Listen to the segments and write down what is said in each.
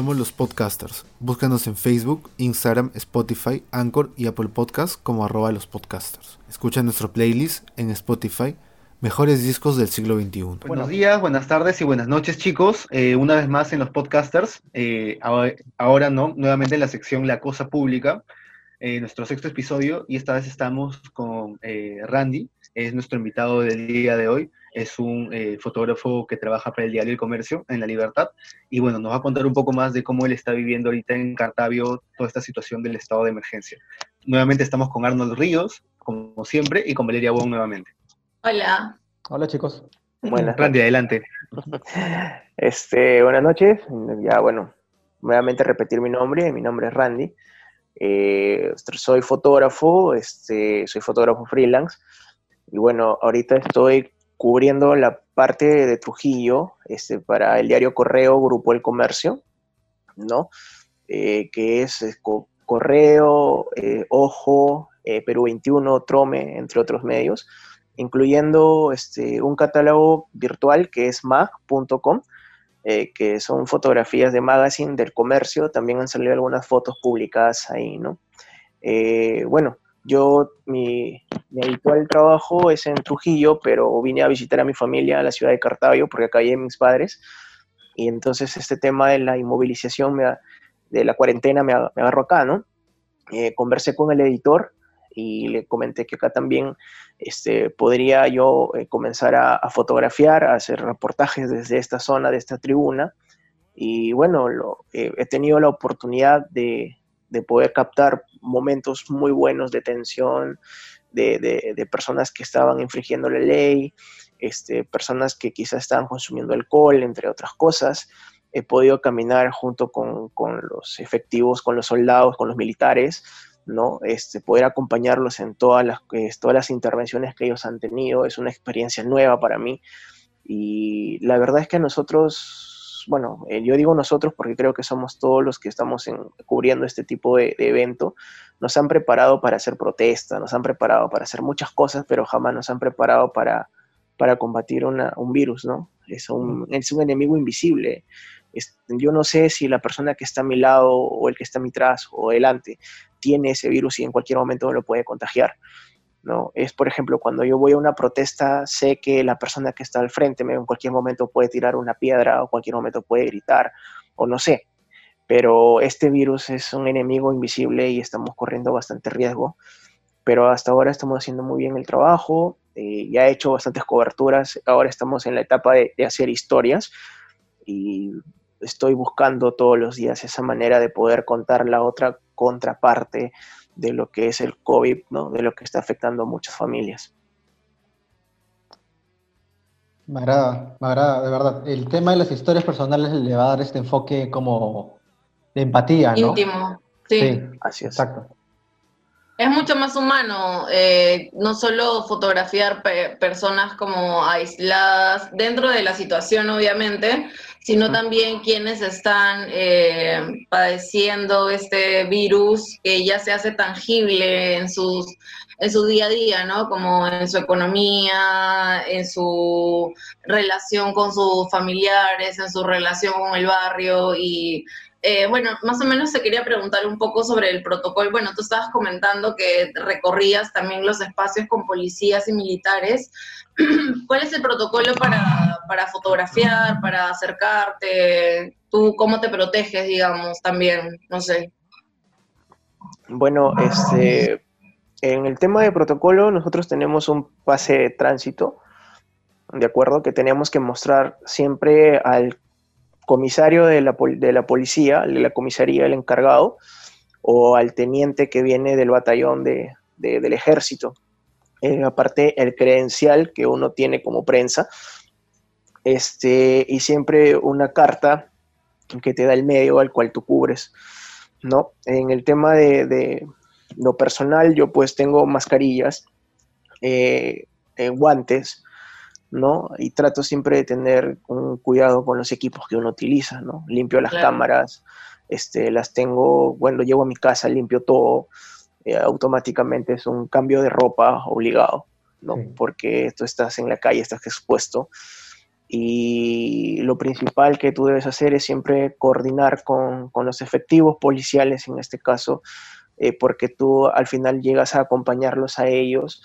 somos los podcasters. Búscanos en Facebook, Instagram, Spotify, Anchor y Apple Podcasts como arroba los podcasters. Escucha nuestro playlist en Spotify, Mejores Discos del Siglo XXI. Buenos días, buenas tardes y buenas noches chicos. Eh, una vez más en los podcasters. Eh, ahora no, nuevamente en la sección La Cosa Pública. Eh, nuestro sexto episodio y esta vez estamos con Randy, es nuestro invitado del día de hoy es un eh, fotógrafo que trabaja para el diario El Comercio en La Libertad y bueno, nos va a contar un poco más de cómo él está viviendo ahorita en Cartavio toda esta situación del estado de emergencia. Nuevamente estamos con Arnold Ríos, como siempre, y con Valeria Wong nuevamente. Hola. Hola chicos. Buenas. Randy, adelante. Este, buenas noches. Ya bueno, nuevamente repetir mi nombre. Mi nombre es Randy. Eh, soy fotógrafo, este, soy fotógrafo freelance. Y bueno, ahorita estoy cubriendo la parte de Trujillo este, para el diario Correo, Grupo El Comercio, ¿no? Eh, que es, Correo, eh, Ojo, eh, Perú 21, Trome, entre otros medios, incluyendo este, un catálogo virtual que es mag.com, que son fotografías de magazine del comercio, también han salido algunas fotos publicadas ahí, ¿no? bueno, yo, mi, habitual trabajo es en Trujillo, pero vine a visitar a mi familia a la ciudad de Cartavio porque acá hay mis padres. Y entonces este tema de la inmovilización, de la cuarentena, me, agarro acá, ¿no? Eh, conversé con el editor y le comenté que acá también este, podría yo eh, comenzar a, fotografiar, a hacer reportajes desde esta zona, de esta tribuna. Y bueno, lo, eh, he tenido la oportunidad de, de poder captar momentos muy buenos de tensión, de, personas que estaban infringiendo la ley, este, personas que quizás estaban consumiendo alcohol, entre otras cosas. He podido caminar junto con, los efectivos, con los soldados, con los militares, ¿no? Este, poder acompañarlos en todas las, todas las intervenciones que ellos han tenido. Es una experiencia nueva para mí. Y la verdad es que nosotros bueno, eh, yo digo nosotros porque creo que somos todos los que estamos cubriendo este tipo de, evento, nos han preparado para hacer protesta, nos han preparado para hacer muchas cosas, pero jamás nos han preparado para, para combatir un virus, ¿no? Es un, es un enemigo invisible. yo no sé si la persona que está a mi lado o el que está a mi atrás o delante tiene ese virus y en cualquier momento lo puede contagiar. ¿No? Es, por ejemplo, cuando yo voy a una protesta, sé que la persona que está al frente me, en cualquier momento puede tirar una piedra o cualquier momento puede gritar o no sé. Pero este virus es un enemigo invisible y estamos corriendo bastante riesgo. Pero hasta ahora estamos haciendo muy bien el trabajo, eh, ya he hecho bastantes coberturas, ahora estamos en la etapa de hacer historias y estoy buscando todos los días esa manera de poder contar la otra contraparte de lo que es el COVID, ¿no? de lo que está afectando a muchas familias. Me agrada, me agrada, de verdad. El tema de las historias personales le va a dar este enfoque como de empatía, ¿no? Íntimo, sí. así es. Exacto. Es mucho más humano, eh, no solo fotografiar personas como aisladas dentro de la situación, obviamente, sino también quienes están eh, padeciendo este virus que ya se hace tangible en sus en su día a día, ¿no? Como en su economía, en su relación con sus familiares, en su relación con el barrio y eh, bueno, más o menos te quería preguntar un poco sobre el protocolo. Bueno, tú estabas comentando que recorrías también los espacios con policías y militares. ¿Cuál es el protocolo para, para fotografiar, para acercarte? ¿Tú cómo te proteges, digamos, también? No sé. Bueno, este, en el tema de protocolo, nosotros tenemos un pase de tránsito, ¿de acuerdo? Que tenemos que mostrar siempre al comisario de la, de la policía, de la comisaría, el encargado, o al teniente que viene del batallón de, del ejército. Eh, aparte, el credencial que uno tiene como prensa, este, y siempre una carta que te da el medio al cual tú cubres, ¿no? En el tema de, lo personal, yo pues tengo mascarillas, eh, eh, guantes, ¿no? Y trato siempre de tener un cuidado con los equipos que uno utiliza, ¿no? Limpio las cámaras, este, las tengo, cuando llego a mi casa limpio todo, eh, automáticamente es un cambio de ropa obligado, ¿no? Porque tú estás en la calle, estás expuesto. y lo principal que tú debes hacer es siempre coordinar con, los efectivos policiales en este caso, eh, porque tú al final llegas a acompañarlos a ellos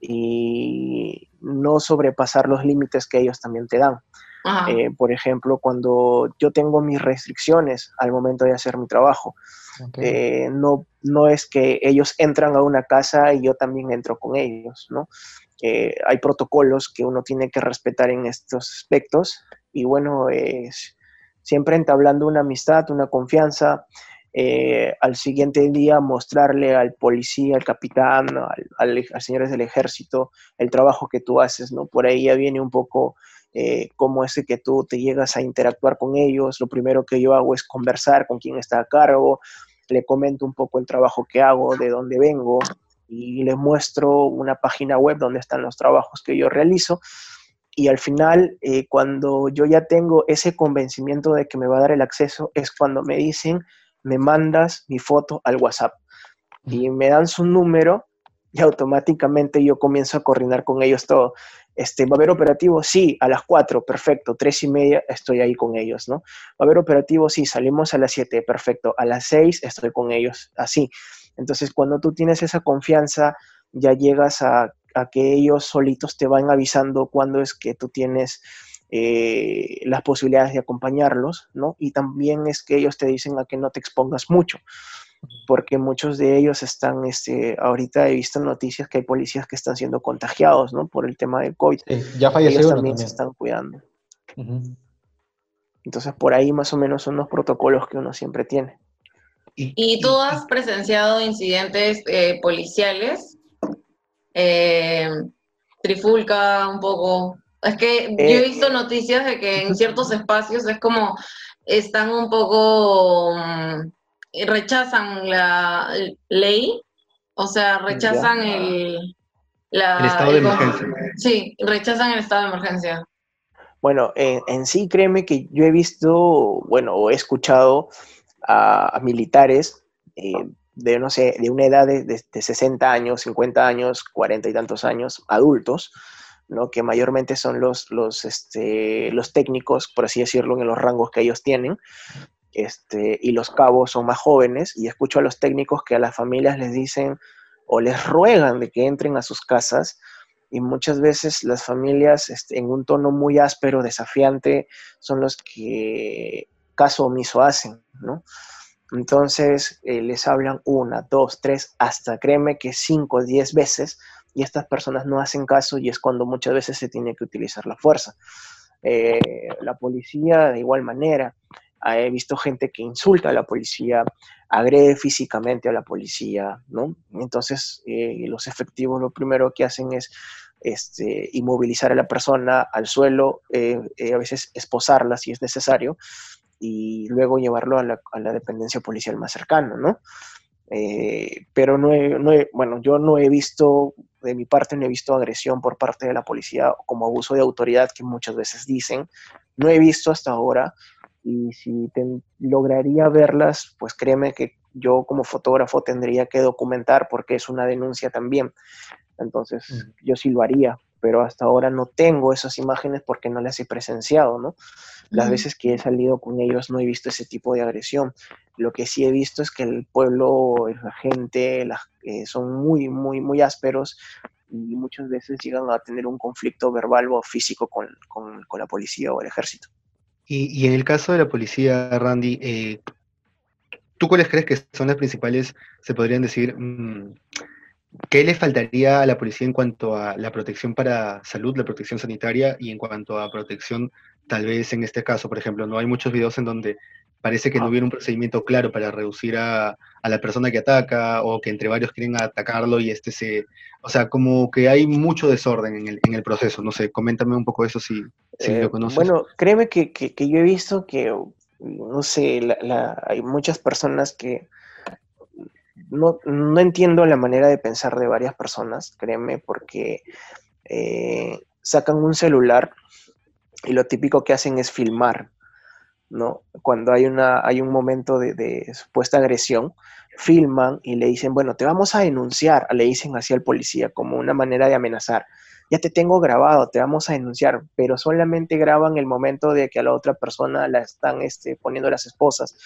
y no sobrepasar los límites que ellos también te dan. Eh, por ejemplo, cuando yo tengo mis restricciones al momento de hacer mi trabajo, eh, no, no es que ellos entran a una casa y yo también entro con ellos, ¿no? hay protocolos que uno tiene que respetar en estos aspectos y bueno, es siempre entablando una amistad, una confianza, eh, al siguiente día mostrarle al policía, al capitán, al, al, señores del ejército, el trabajo que tú haces, ¿no? Por ahí ya viene un poco eh, cómo es que tú te llegas a interactuar con ellos. Lo primero que yo hago es conversar con quien está a cargo, le comento un poco el trabajo que hago, de dónde vengo, y les muestro una página web donde están los trabajos que yo realizo. Y al final, eh, cuando yo ya tengo ese convencimiento de que me va a dar el acceso, es cuando me dicen, me mandas mi foto al WhatsApp. Y me dan su número y automáticamente yo comienzo a coordinar con ellos todo. Este, ¿Va a haber operativo? Sí, a las 4, perfecto, tres y media estoy ahí con ellos, ¿no? ¿Va a haber operativo? Sí, salimos a las 7, perfecto, a las 6 estoy con ellos, así. Entonces, cuando tú tienes esa confianza, ya llegas a, que ellos solitos te van avisando cuando es que tú tienes eh, las posibilidades de acompañarlos, ¿no? Y también es que ellos te dicen a que no te expongas mucho, porque muchos de ellos están, este, ahorita he visto noticias que hay policías que están siendo contagiados, ¿no? Por el tema del COVID. ya fallecieron ellos también, se están cuidando. Entonces, por ahí más o menos son los protocolos que uno siempre tiene. ¿Y, tú has presenciado incidentes eh, policiales? Eh, trifulca un poco. Es que yo he eh, visto noticias de que en ciertos espacios es como están un poco mm, rechazan la ley, o sea, rechazan el, estado de emergencia. Sí, rechazan el estado de emergencia. Bueno, en sí, créeme que yo he visto, bueno, o he escuchado a, militares eh, de, no sé, de una edad de, 60 años, 50 años, 40 y tantos años, adultos, ¿no? que mayormente son los, los, este, los técnicos, por así decirlo, en los rangos que ellos tienen, este, y los cabos son más jóvenes, y escucho a los técnicos que a las familias les dicen o les ruegan de que entren a sus casas, y muchas veces las familias este, en un tono muy áspero, desafiante, son los que caso omiso hacen, ¿no? Entonces eh, les hablan una, dos, tres, hasta créeme que cinco, diez veces y estas personas no hacen caso y es cuando muchas veces se tiene que utilizar la fuerza. Eh, la policía de igual manera, he visto gente que insulta a la policía, agrede físicamente a la policía, ¿no? Entonces eh, los efectivos lo primero que hacen es este, inmovilizar a la persona al suelo, a veces esposarla si es necesario, y luego llevarlo a la, dependencia policial más cercana, ¿no? Eh, pero no no bueno, yo no he visto, de mi parte no he visto agresión por parte de la policía como abuso de autoridad que muchas veces dicen, no he visto hasta ahora y si lograría verlas, pues créeme que yo como fotógrafo tendría que documentar porque es una denuncia también. Entonces, yo sí lo haría, pero hasta ahora no tengo esas imágenes porque no las he presenciado, ¿no? Las veces que he salido con ellos no he visto ese tipo de agresión. Lo que sí he visto es que el pueblo, la gente, eh, son muy, muy, muy ásperos y muchas veces llegan a tener un conflicto verbal o físico con, la policía o el ejército. Y, en el caso de la policía, Randy, eh, ¿tú cuáles crees que son las principales, se podrían decir, mm, ¿Qué le faltaría a la policía en cuanto a la protección para salud, la protección sanitaria y en cuanto a protección, tal vez en este caso, por ejemplo, no hay muchos videos en donde parece que no hubiera un procedimiento claro para reducir a, la persona que ataca o que entre varios quieren atacarlo y este se... O sea, como que hay mucho desorden en el, en el proceso. No sé, coméntame un poco eso si, si lo eh, conoces. Bueno, créeme que, que, yo he visto que, no sé, hay muchas personas que no, entiendo la manera de pensar de varias personas, créeme, porque eh, sacan un celular y lo típico que hacen es filmar, ¿no? Cuando hay, una, hay un momento de, supuesta agresión, filman y le dicen, bueno, te vamos a denunciar, le dicen así al policía como una manera de amenazar. ya te tengo grabado, te vamos a denunciar, pero solamente graban el momento de que a la otra persona la están este, poniendo las esposas,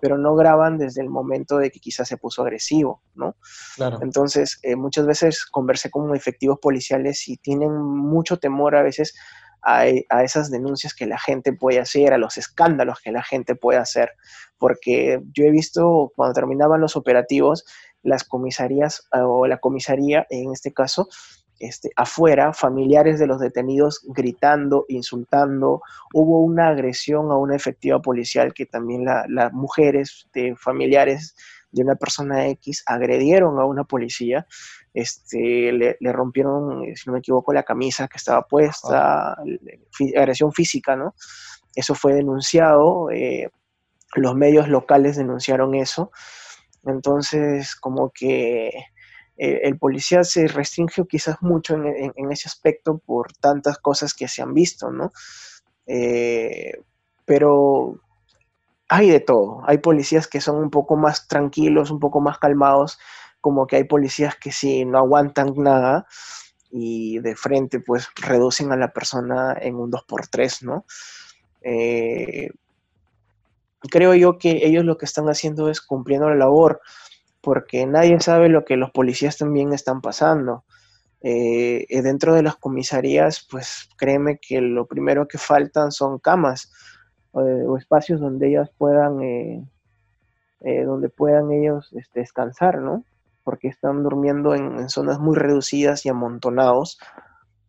pero no graban desde el momento de que quizás se puso agresivo, ¿no? Claro. Entonces, eh, muchas veces conversé con efectivos policiales y tienen mucho temor a veces a, a, esas denuncias que la gente puede hacer, a los escándalos que la gente puede hacer, porque yo he visto cuando terminaban los operativos, las comisarías o la comisaría en este caso, este, afuera, familiares de los detenidos gritando, insultando. Hubo una agresión a una efectiva policial que también las mujeres de familiares de una persona X agredieron a una policía, este, le, le, rompieron, si no me equivoco, la camisa que estaba puesta, oh. agresión física, ¿no? Eso fue denunciado, eh, los medios locales denunciaron eso, entonces como que eh, el policía se restringe quizás mucho en, en, en, ese aspecto por tantas cosas que se han visto, ¿no? Eh, pero hay de todo. Hay policías que son un poco más tranquilos, un poco más calmados, como que hay policías que sí no aguantan nada y de frente pues reducen a la persona en un 2x3, ¿no? Eh, creo yo que ellos lo que están haciendo es cumpliendo la labor, porque nadie sabe lo que los policías también están pasando. Eh, dentro de las comisarías, pues créeme que lo primero que faltan son camas eh, o espacios donde ellas puedan, donde puedan ellos este, descansar, ¿no? Porque están durmiendo en, en zonas muy reducidas y amontonados.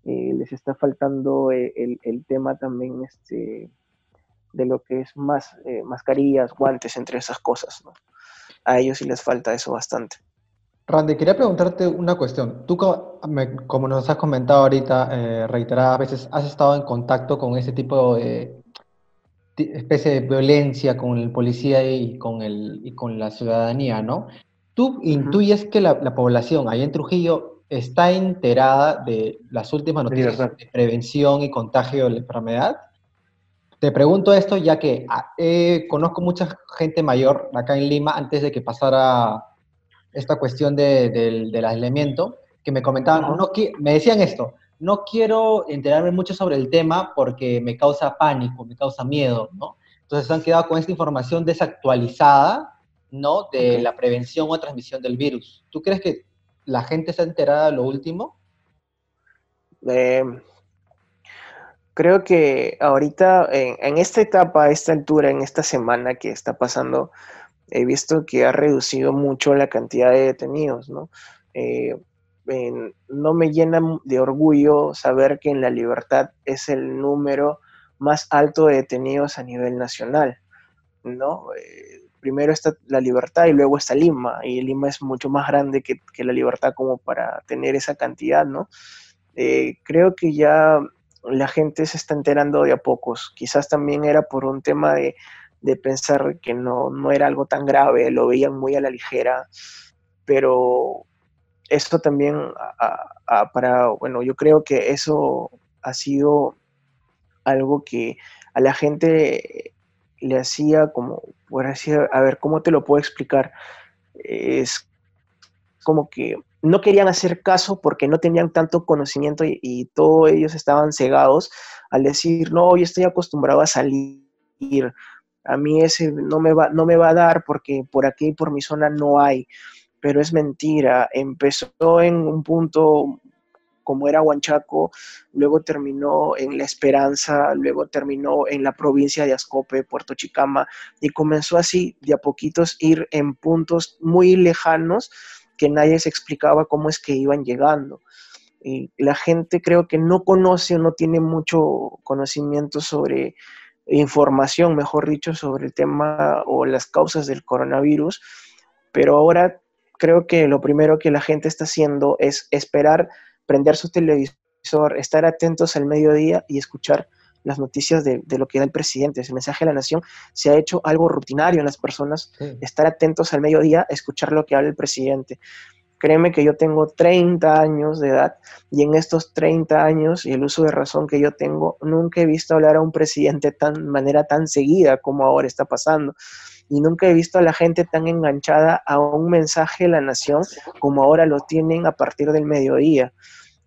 les está faltando el, el, tema también este, de lo que es más mascarillas, guantes, entre esas cosas, ¿no? A ellos sí les falta eso bastante. Randy, quería preguntarte una cuestión. Tú, como nos has comentado ahorita, eh, reiteradas veces, has estado en contacto con ese tipo de especie de violencia con el policía y con, el, y con la ciudadanía, ¿no? ¿Tú intuyes que la, la, población ahí en Trujillo está enterada de las últimas noticias de prevención y contagio de la enfermedad? Te pregunto esto ya que eh, conozco mucha gente mayor acá en Lima antes de que pasara esta cuestión de, de, del aislamiento, que me comentaban, no, me decían esto, no quiero enterarme mucho sobre el tema porque me causa pánico, me causa miedo, ¿no? Entonces han quedado con esta información desactualizada, ¿no? De okay. la prevención o transmisión del virus. ¿Tú crees que la gente está enterada de lo último? Eh, creo que ahorita, en, en, esta etapa, a esta altura, en esta semana que está pasando, he visto que ha reducido mucho la cantidad de detenidos, ¿no? Eh, eh, no me llena de orgullo saber que en la libertad es el número más alto de detenidos a nivel nacional, ¿no? Eh, primero está la libertad y luego está Lima, y Lima es mucho más grande que, que la libertad como para tener esa cantidad, ¿no? Eh, creo que ya la gente se está enterando de a pocos, quizás también era por un tema de, de pensar que no, no era algo tan grave, lo veían muy a la ligera, pero esto también para, bueno, yo creo que eso ha sido algo que a la gente le hacía como, por decir, a ver, ¿cómo te lo puedo explicar? Es como que no querían hacer caso porque no tenían tanto conocimiento y, y todos ellos estaban cegados al decir, no, yo estoy acostumbrado a salir, a mí ese no me va, no me va a dar porque por aquí, por mi zona no hay pero es mentira. Empezó en un punto como era Huanchaco, luego terminó en La Esperanza, luego terminó en la provincia de Ascope, Puerto Chicama, y comenzó así de a poquitos ir en puntos muy lejanos que nadie se explicaba cómo es que iban llegando. Y la gente creo que no conoce o no tiene mucho conocimiento sobre información, mejor dicho, sobre el tema o las causas del coronavirus, pero ahora creo que lo primero que la gente está haciendo es esperar, prender su televisor, estar atentos al mediodía y escuchar las noticias de, de, lo que da el presidente, ese mensaje de la nación, se ha hecho algo rutinario en las personas, sí. estar atentos al mediodía, escuchar lo que habla el presidente. Créeme que yo tengo 30 años de edad y en estos 30 años y el uso de razón que yo tengo, nunca he visto hablar a un presidente de tan manera tan seguida como ahora está pasando y nunca he visto a la gente tan enganchada a un mensaje de la nación como ahora lo tienen a partir del mediodía.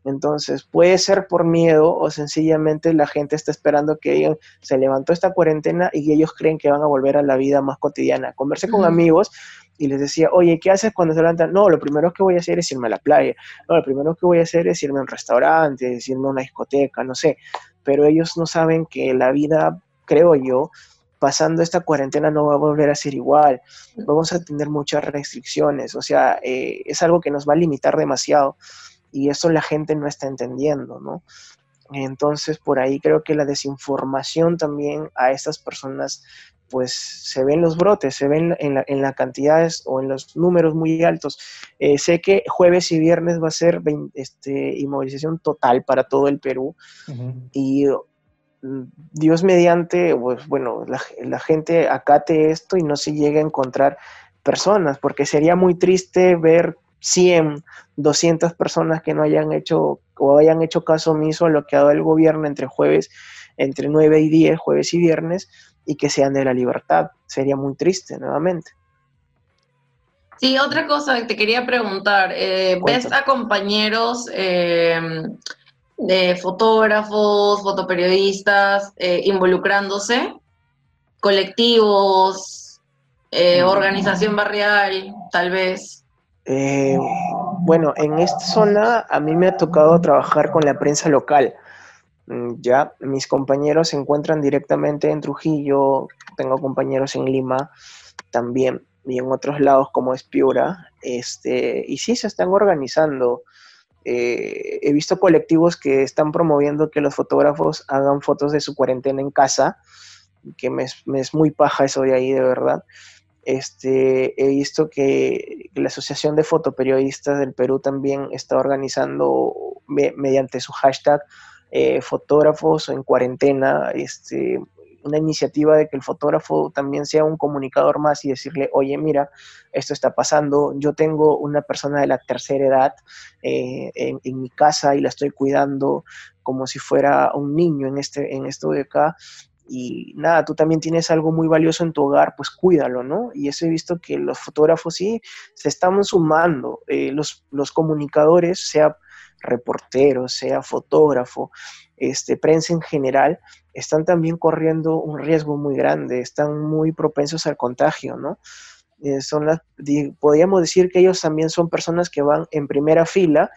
Entonces, puede ser por miedo o sencillamente la gente está esperando que se levantó esta cuarentena y ellos creen que van a volver a la vida más cotidiana. Conversé con amigos y les decía, oye, ¿qué haces cuando se levantan? No, lo primero que voy a hacer es irme a la playa. No, lo primero que voy a hacer es irme a un restaurante, es irme a una discoteca, no sé. Pero ellos no saben que la vida, creo yo, pasando esta cuarentena no va a volver a ser igual. Vamos a tener muchas restricciones. O sea, eh, es algo que nos va a limitar demasiado. Y eso la gente no está entendiendo, ¿no? Entonces, por ahí creo que la desinformación también a estas personas pues se ven los brotes, se ven en las la cantidades o en los números muy altos. Eh, sé que jueves y viernes va a ser este, inmovilización total para todo el Perú y Dios mediante, pues bueno, la, la, gente acate esto y no se llegue a encontrar personas, porque sería muy triste ver 100, 200 personas que no hayan hecho o hayan hecho caso omiso a lo que ha dado el gobierno entre jueves, entre 9 y 10, jueves y viernes, y que sean de la libertad. Sería muy triste nuevamente. Sí, otra cosa que te quería preguntar, eh, ¿ves a compañeros eh, de fotógrafos, fotoperiodistas eh, involucrándose? ¿Colectivos, mm. organización barrial, tal vez? bueno, en esta zona a mí me ha tocado trabajar con la prensa local. Mm, ya mis compañeros se encuentran directamente en Trujillo, tengo compañeros en Lima también y en otros lados como es Piura, este, y sí se están organizando. Eh, he visto colectivos que están promoviendo que los fotógrafos hagan fotos de su cuarentena en casa, que me, es muy paja eso de ahí, de verdad. Este, he visto que, la Asociación de Fotoperiodistas del Perú también está organizando mediante su hashtag eh, fotógrafos en cuarentena, este, una iniciativa de que el fotógrafo también sea un comunicador más y decirle, oye, mira, esto está pasando, yo tengo una persona de la tercera edad eh, en, mi casa y la estoy cuidando como si fuera un niño en, este, en esto de acá. Y nada, tú también tienes algo muy valioso en tu hogar, pues cuídalo, ¿no? Y eso he visto que los fotógrafos sí se están sumando, eh, los, los comunicadores, sea reportero, sea fotógrafo, este, prensa en general, están también corriendo un riesgo muy grande, están muy propensos al contagio, ¿no? Eh, son las, podríamos decir que ellos también son personas que van en primera fila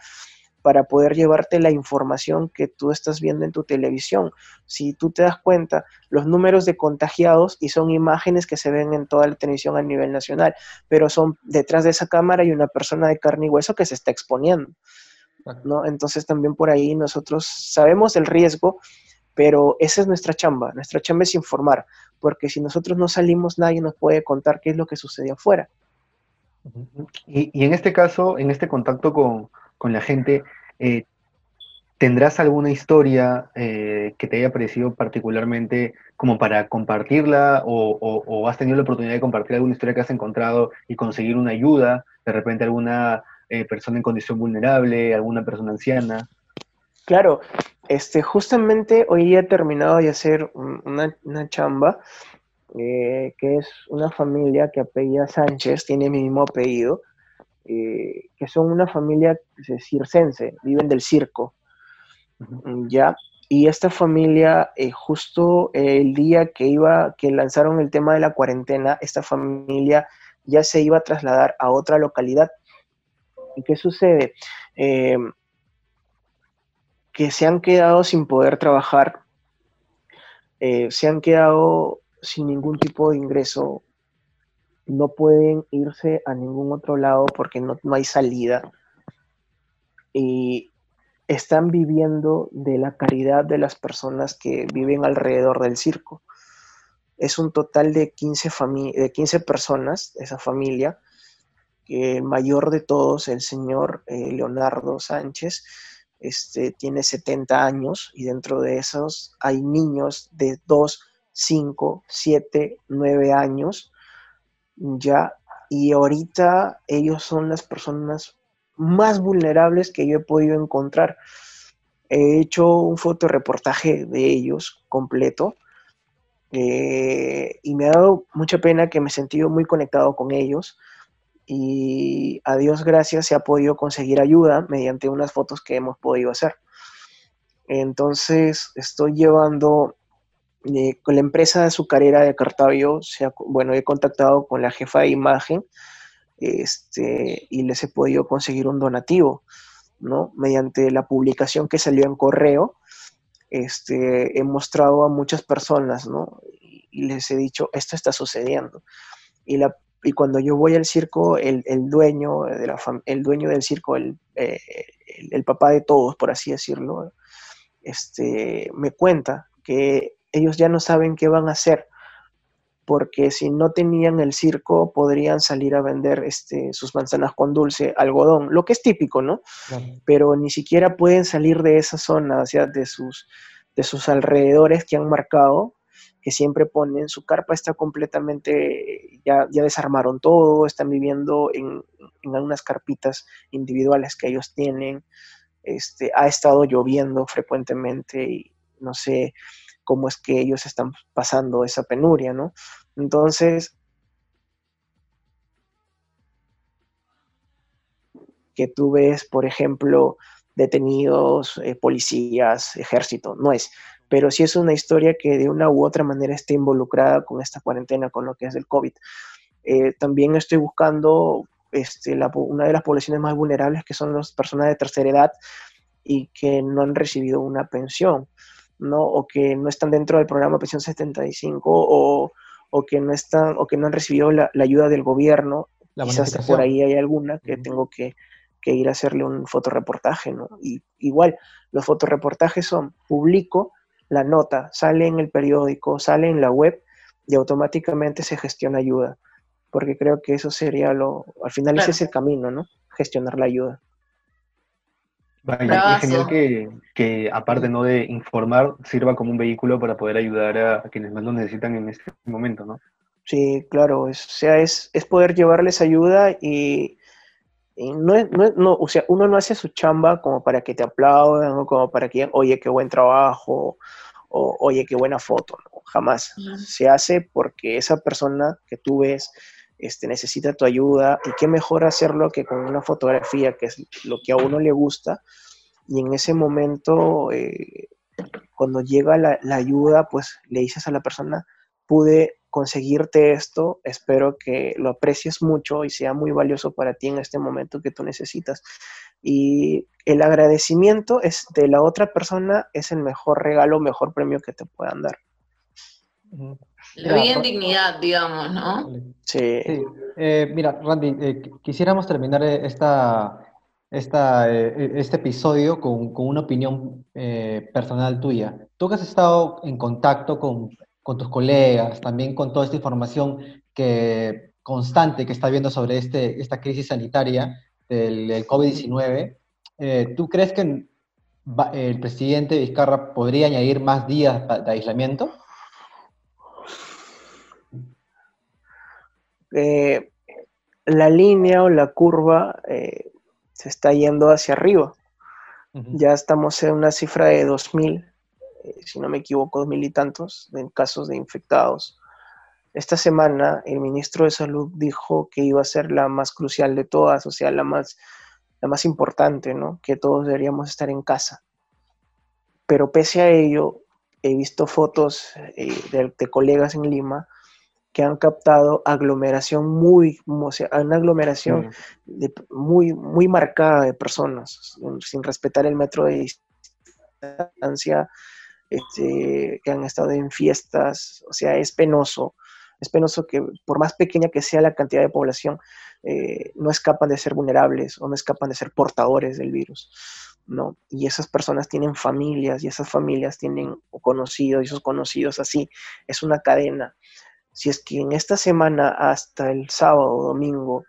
para poder llevarte la información que tú estás viendo en tu televisión. Si tú te das cuenta, los números de contagiados y son imágenes que se ven en toda la televisión a nivel nacional, pero son detrás de esa cámara hay una persona de carne y hueso que se está exponiendo. ¿No? Entonces también por ahí nosotros sabemos el riesgo, pero esa es nuestra chamba. Nuestra chamba es informar, porque si nosotros no salimos, nadie nos puede contar qué es lo que sucede afuera. Y, en este caso, en este contacto con, la gente, eh, ¿tendrás alguna historia eh, que te haya parecido particularmente como para compartirla o, o, has tenido la oportunidad de compartir alguna historia que has encontrado y conseguir una ayuda, de repente alguna eh, persona en condición vulnerable, alguna persona anciana. Claro, este, justamente hoy he terminado de hacer una, chamba, eh, que es una familia que apellida Sánchez, tiene mi mismo apellido, eh, que son una familia circense, viven del circo, ¿ya? Y esta familia, justo el día que iba, que lanzaron el tema de la cuarentena, esta familia ya se iba a trasladar a otra localidad ¿Y qué sucede? Eh, que se han quedado sin poder trabajar, eh, se han quedado sin ningún tipo de ingreso, no pueden irse a ningún otro lado porque no, no hay salida y están viviendo de la caridad de las personas que viven alrededor del circo. Es un total de 15, de 15 personas, esa familia, el mayor de todos, el señor eh, Leonardo Sánchez, este, tiene 70 años y dentro de esos hay niños de 2, 5, 7, 9 años ya y ahorita ellos son las personas más vulnerables que yo he podido encontrar. He hecho un fotoreportaje de ellos completo eh, y me ha dado mucha pena que me he sentido muy conectado con ellos y a Dios gracias se ha podido conseguir ayuda mediante unas fotos que hemos podido hacer. Entonces estoy llevando eh, con la empresa azucarera de Cartavio, bueno, he contactado con la jefa de imagen este, y les he podido conseguir un donativo, ¿no? Mediante la publicación que salió en correo, este, he mostrado a muchas personas, ¿no? Y les he dicho, esto está sucediendo. Y, la, y cuando yo voy al circo, el, dueño, de la el dueño del circo, eh, el, el, papá de todos, por así decirlo, este, me cuenta que ellos ya no saben qué van a hacer, porque si no tenían el circo podrían salir a vender este, sus manzanas con dulce, algodón, lo que es típico, ¿no? Pero ni siquiera pueden salir de esa zona, o sea, de sus, de sus alrededores que han marcado, que siempre ponen, su carpa está completamente, ya, ya desarmaron todo, están viviendo en, en algunas carpitas individuales que ellos tienen, este, ha estado lloviendo frecuentemente y no sé, cómo es que ellos están pasando esa penuria, ¿no? Entonces, que tú ves, por ejemplo, detenidos, eh, policías, ejército, no es, pero sí es una historia que de una u otra manera está involucrada con esta cuarentena, con lo que es el COVID. Eh, también estoy buscando este, una de las poblaciones más vulnerables, que son las personas de tercera edad y que no han recibido una pensión. ¿no? O que no están dentro del programa Pensión 75 o, o que no están o que no han recibido la, ayuda del gobierno. Quizás por ahí hay alguna que tengo que, ir a hacerle un fotoreportaje, ¿no? Y igual, los fotoreportajes son, publico la nota, sale en el periódico, sale en la web y automáticamente se gestiona ayuda. Porque creo que eso sería lo, al final ese es el camino, ¿no? Gestionar la ayuda. Vaya, es genial que, que, aparte ¿no? de informar, sirva como un vehículo para poder ayudar a, quienes más lo necesitan en este momento, ¿no? Sí, claro, o sea, es, es poder llevarles ayuda y, no, no, o sea, uno no hace su chamba como para que te aplaudan o como para que, oye, qué buen trabajo o oye, qué buena foto, ¿no? jamás. Se hace porque esa persona que tú ves este, necesita tu ayuda y qué mejor hacerlo que con una fotografía, que es lo que a uno le gusta. Y en ese momento, eh, cuando llega la, ayuda, pues le dices a la persona, pude conseguirte esto, espero que lo aprecies mucho y sea muy valioso para ti en este momento que tú necesitas. Y el agradecimiento es de la otra persona es el mejor regalo, mejor premio que te puedan dar. La vida en dignidad, digamos, ¿no? Sí. Eh, mira, Randy, eh, quisiéramos terminar eh, esta, esta, este episodio con, con una opinión personal tuya. Tú que has estado en contacto con, con, tus colegas, también con toda esta información que, constante que está viendo sobre este, esta crisis sanitaria del, COVID-19, ¿tú crees que el presidente Vizcarra podría añadir más días de aislamiento? Eh, la línea o la curva eh, se está yendo hacia arriba. Ya estamos en una cifra de 2.000, eh, si no me equivoco, 2.000 y tantos en casos de infectados. Esta semana el ministro de Salud dijo que iba a ser la más crucial de todas, o sea, la más, la más importante, ¿no? Que todos deberíamos estar en casa. Pero pese a ello, he visto fotos de colegas en Lima que han captado aglomeración muy, o sea, una aglomeración muy, muy marcada de personas, sin respetar el metro de distancia, este, que han estado en fiestas, o sea, es penoso, es penoso que por más pequeña que sea la cantidad de población, eh, no escapan de ser vulnerables o no escapan de ser portadores del virus. ¿no? Y esas personas tienen familias y esas familias tienen conocidos y esos conocidos así. Es una cadena si es que en esta semana hasta el sábado o domingo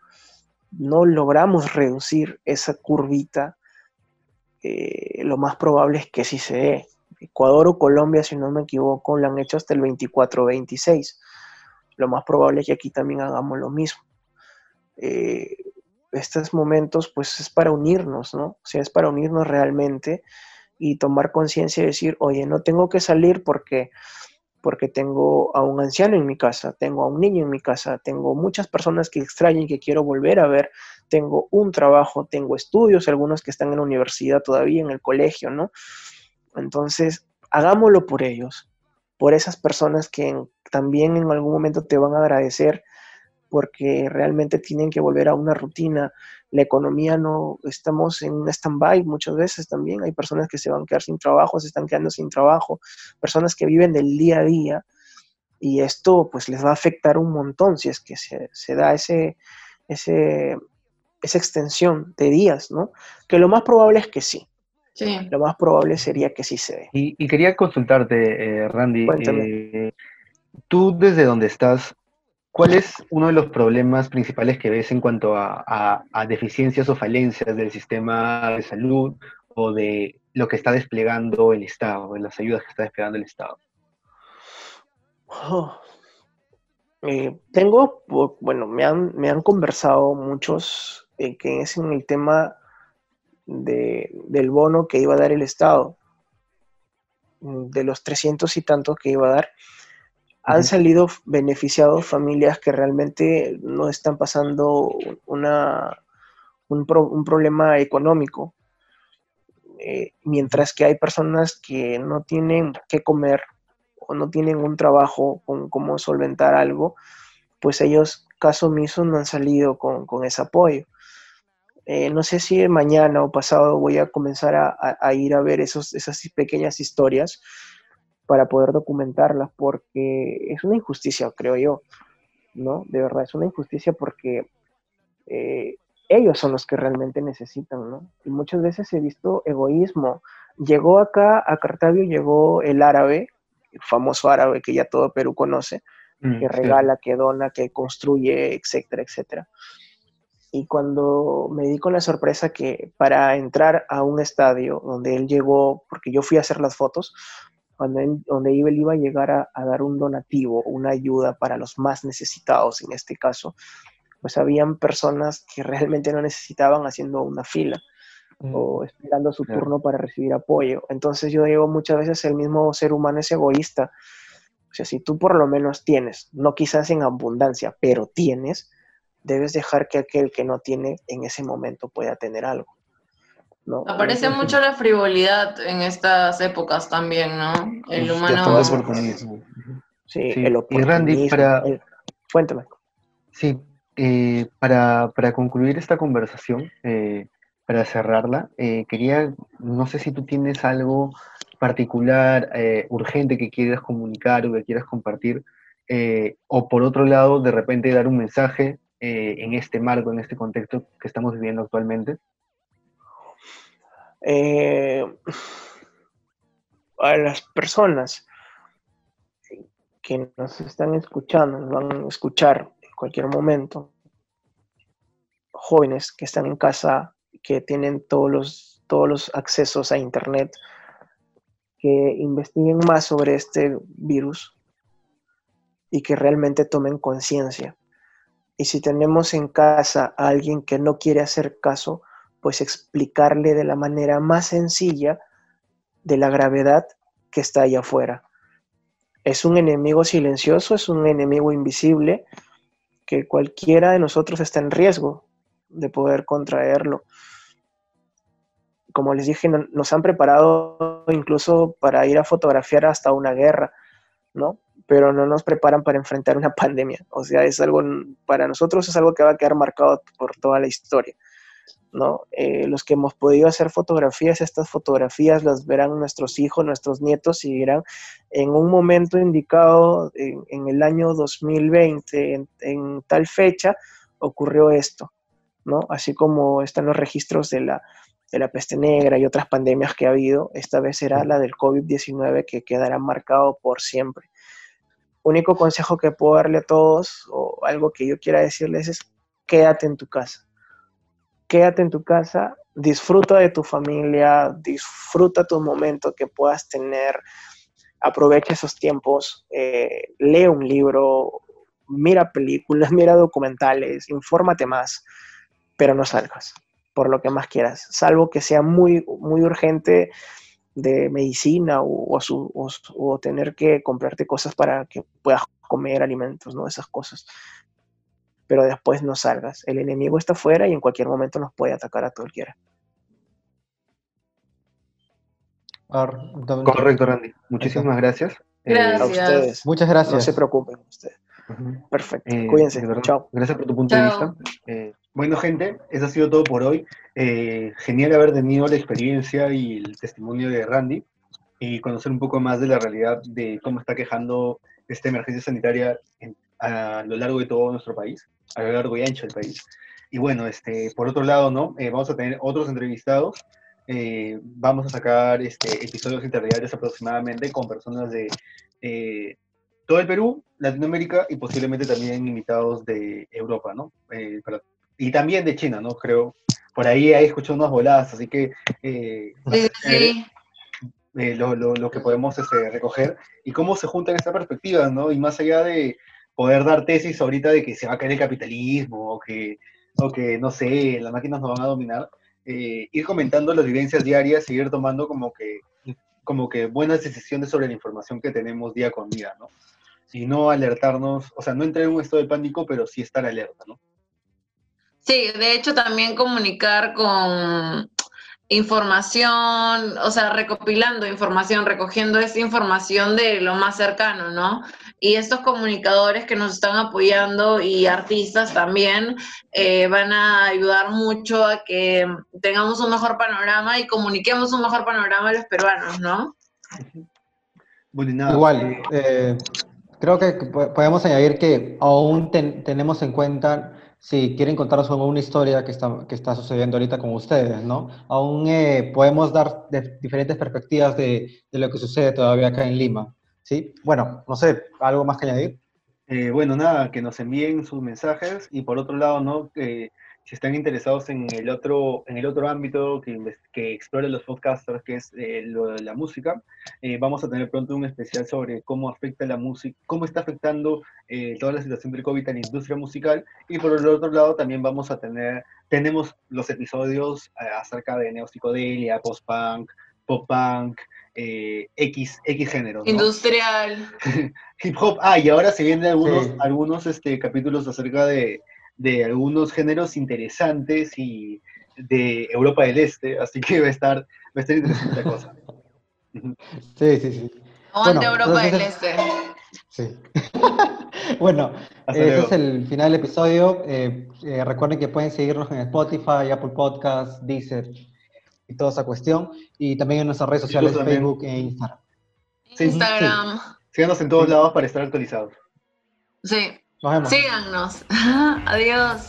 no logramos reducir esa curvita, eh, lo más probable es que sí se dé. Ecuador o Colombia, si no me equivoco, lo han hecho hasta el 24-26. Lo más probable es que aquí también hagamos lo mismo. Eh, estos momentos, pues es para unirnos, ¿no? O sea, es para unirnos realmente y tomar conciencia y decir, oye, no tengo que salir porque porque tengo a un anciano en mi casa, tengo a un niño en mi casa, tengo muchas personas que extraño y que quiero volver a ver, tengo un trabajo, tengo estudios, algunos que están en la universidad todavía, en el colegio, ¿no? Entonces, hagámoslo por ellos, por esas personas que también en algún momento te van a agradecer porque realmente tienen que volver a una rutina. La economía no, estamos en un stand-by muchas veces también. Hay personas que se van a quedar sin trabajo, se están quedando sin trabajo, personas que viven del día a día y esto pues les va a afectar un montón si es que se, se da ese, ese, esa extensión de días, ¿no? Que lo más probable es que sí. Sí. Lo más probable sería que sí se dé. Y, quería consultarte, eh, Randy, eh, tú desde donde estás, ¿cuál es uno de los problemas principales que ves en cuanto a, deficiencias o falencias del sistema de salud o de lo que está desplegando el Estado, de las ayudas que está desplegando el Estado? Oh. Eh, tengo, bueno, me han, me han conversado muchos que es en el tema del bono que iba a dar el Estado, de los 300 y tantos que iba a dar, han salido beneficiados familias que realmente no están pasando una, un, problema económico, eh, mientras que hay personas que no tienen que comer o no tienen un trabajo con cómo solventar algo, pues ellos, caso omiso, no han salido con, con ese apoyo. Eh, no sé si mañana o pasado voy a comenzar a, ir a ver esos, esas pequeñas historias para poder documentarlas, porque es una injusticia, creo yo, ¿no? De verdad, es una injusticia porque eh, ellos son los que realmente necesitan, ¿no? Y muchas veces he visto egoísmo. Llegó acá, a Cartavio llegó el árabe, el famoso árabe que ya todo Perú conoce, mm, que regala, que dona, que construye, etcétera, etcétera y cuando me di con la sorpresa que para entrar a un estadio donde él llegó, porque yo fui a hacer las fotos, cuando donde él iba a llegar a, dar un donativo, una ayuda para los más necesitados en este caso, pues habían personas que realmente no necesitaban haciendo una fila o mm, esperando su turno para recibir apoyo. Entonces yo digo muchas veces el mismo ser humano es egoísta. O sea, si tú por lo menos tienes, no quizás en abundancia, pero tienes, debes dejar que aquel que no tiene en ese momento pueda tener algo. ¿no? Aparece mucho la frivolidad en estas épocas también, ¿no? El humano... Sí, el oportunismo. Y Randy, para... Cuéntame. Sí, eh, para, concluir esta conversación, eh, para cerrarla, eh, quería, no sé si tú tienes algo particular, urgente que quieras comunicar o que quieras compartir, o por otro lado, de repente dar un mensaje eh, en este marco, en este contexto que estamos viviendo actualmente? Eh, a las personas que nos están escuchando, nos van a escuchar en cualquier momento, jóvenes que están en casa, que tienen todos los, todos los accesos a Internet, que investiguen más sobre este virus y que realmente tomen conciencia y si tenemos en casa a alguien que no quiere hacer caso, pues explicarle de la manera más sencilla de la gravedad que está allá afuera. Es un enemigo silencioso, es un enemigo invisible, que cualquiera de nosotros está en riesgo de poder contraerlo. Como les dije, nos han preparado incluso para ir a fotografiar hasta una guerra, ¿no? Pero no nos preparan para enfrentar una pandemia. O sea, es algo, para nosotros es algo que va a quedar marcado por toda la historia. ¿no? Eh, los que hemos podido hacer fotografías, estas fotografías las verán nuestros hijos, nuestros nietos y dirán en un momento indicado, en, el año 2020, en, en, tal fecha, ocurrió esto, ¿no? Así como están los registros de la, de la peste negra y otras pandemias que ha habido, esta vez será la del COVID-19 que quedará marcado por siempre único consejo que puedo darle a todos o algo que yo quiera decirles es quédate en tu casa. Quédate en tu casa, disfruta de tu familia, disfruta tu momento que puedas tener, aprovecha esos tiempos, eh, lee un libro, mira películas, mira documentales, infórmate más, pero no salgas por lo que más quieras, salvo que sea muy, muy urgente de medicina o, o, tener que comprarte cosas para que puedas comer alimentos, ¿no? Esas cosas. Pero después no salgas. El enemigo está afuera y en cualquier momento nos puede atacar a cualquiera. Correcto, Randy. Muchísimas gracias. Gracias. a ustedes. Muchas gracias. No se preocupen ustedes. Perfecto. Eh, Cuídense. Chao. Gracias por tu punto de vista. Eh, bueno, gente, eso ha sido todo por hoy. Eh, genial haber tenido la experiencia y el testimonio de Randy y conocer un poco más de la realidad de cómo está quejando esta emergencia sanitaria a lo largo de todo nuestro país, a lo largo y ancho del país. Y bueno, este, por otro lado, ¿no? vamos a tener otros entrevistados. vamos a sacar este, episodios interdiarios aproximadamente con personas de todo el Perú, Latinoamérica y posiblemente también invitados de Europa, ¿no? Eh, y también de China, ¿no? Creo. Por ahí he escuchado unas voladas, así que... Eh, sí, eh, lo, lo, lo, que podemos este, recoger y cómo se juntan estas perspectivas, ¿no? Y más allá de poder dar tesis ahorita de que se va a caer el capitalismo o que, o que no sé, las máquinas nos van a dominar, ir comentando las vivencias diarias, seguir tomando como que, como que buenas decisiones sobre la información que tenemos día con día, ¿no? y no alertarnos, o sea, no entrar en un estado de pánico, pero sí estar alerta, ¿no? Sí, de hecho también comunicar con información, o sea, recopilando información, recogiendo esa información de lo más cercano, ¿no? Y estos comunicadores que nos están apoyando y artistas también eh, van a ayudar mucho a que tengamos un mejor panorama y comuniquemos un mejor panorama a los peruanos, ¿no? Igual, eh, Creo que podemos añadir que aún tenemos en cuenta, si quieren contarnos una historia que está, que está sucediendo ahorita con ustedes, ¿no? Aún eh, podemos dar diferentes perspectivas de, de, lo que sucede todavía acá en Lima, ¿sí? Bueno, no sé, ¿algo más que añadir? Eh, bueno, nada, que nos envíen sus mensajes y por otro lado, ¿no? Que si están interesados en el otro, en el otro ámbito que, que explore los podcasters, que es eh, lo de la música, eh, vamos a tener pronto un especial sobre cómo afecta la música, cómo está afectando eh, toda la situación del COVID a la industria musical. Y por el otro lado también vamos a tener, tenemos los episodios acerca de neopsicodelia, post-punk, pop-punk, X, X género. Industrial. Hip hop. Ah, y ahora se vienen algunos, algunos este, capítulos acerca de de algunos géneros interesantes y de Europa del Este, así que va a estar, va a estar interesante la cosa. Sí, sí, sí. Aguante Europa del Este. Sí. bueno, ese es el final del episodio. Eh, eh, recuerden que pueden seguirnos en Spotify, Apple Podcasts, Deezer y toda esa cuestión. Y también en nuestras redes sociales, Facebook e Instagram. Instagram. Síganos en todos lados para estar actualizados. Sí. Síganos. Adiós.